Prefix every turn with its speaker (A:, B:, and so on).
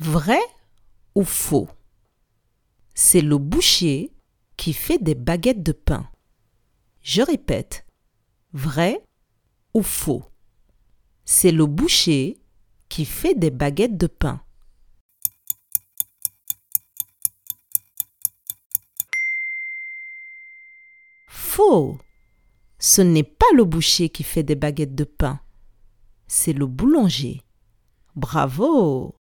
A: Vrai ou faux? C'est le boucher qui fait des baguettes de pain. Je répète, vrai ou faux? C'est le boucher qui fait des baguettes de pain. Faux Ce n'est pas le boucher qui fait des baguettes de pain, c'est le boulanger. Bravo